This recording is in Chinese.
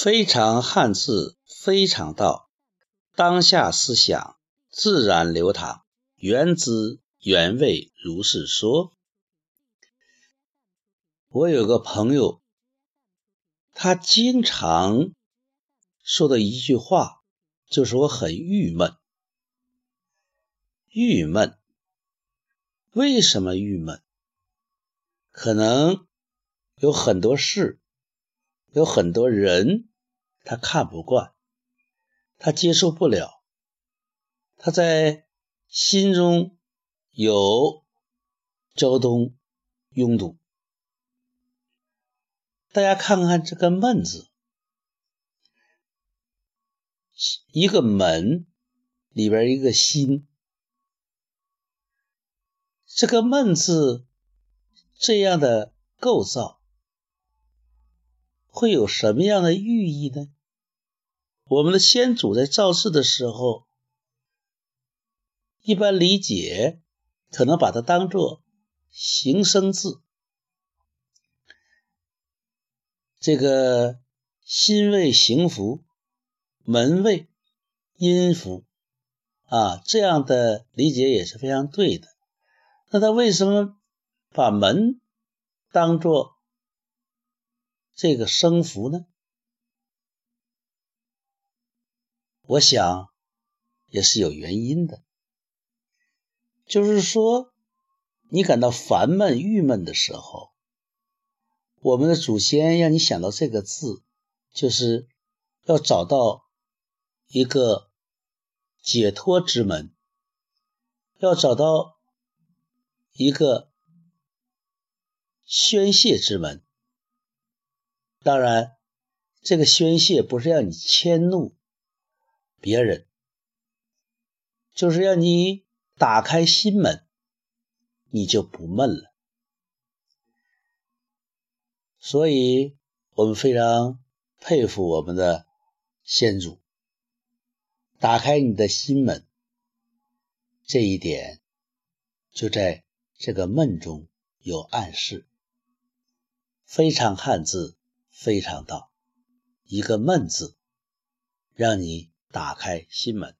非常汉字，非常道。当下思想自然流淌，原汁原味如是说。我有个朋友，他经常说的一句话，就是我很郁闷。郁闷，为什么郁闷？可能有很多事。有很多人，他看不惯，他接受不了，他在心中有交通拥堵。大家看看这个“闷”字，一个门里边一个心，这个“闷”字这样的构造。会有什么样的寓意呢？我们的先祖在造字的时候，一般理解可能把它当做形声字，这个心为形符，门为音符啊，这样的理解也是非常对的。那他为什么把门当做？这个声符呢，我想也是有原因的。就是说，你感到烦闷、郁闷的时候，我们的祖先让你想到这个字，就是要找到一个解脱之门，要找到一个宣泄之门。当然，这个宣泄不是让你迁怒别人，就是让你打开心门，你就不闷了。所以我们非常佩服我们的先祖，打开你的心门，这一点就在这个闷中有暗示，非常汉字。非常道，一个闷字，让你打开心门。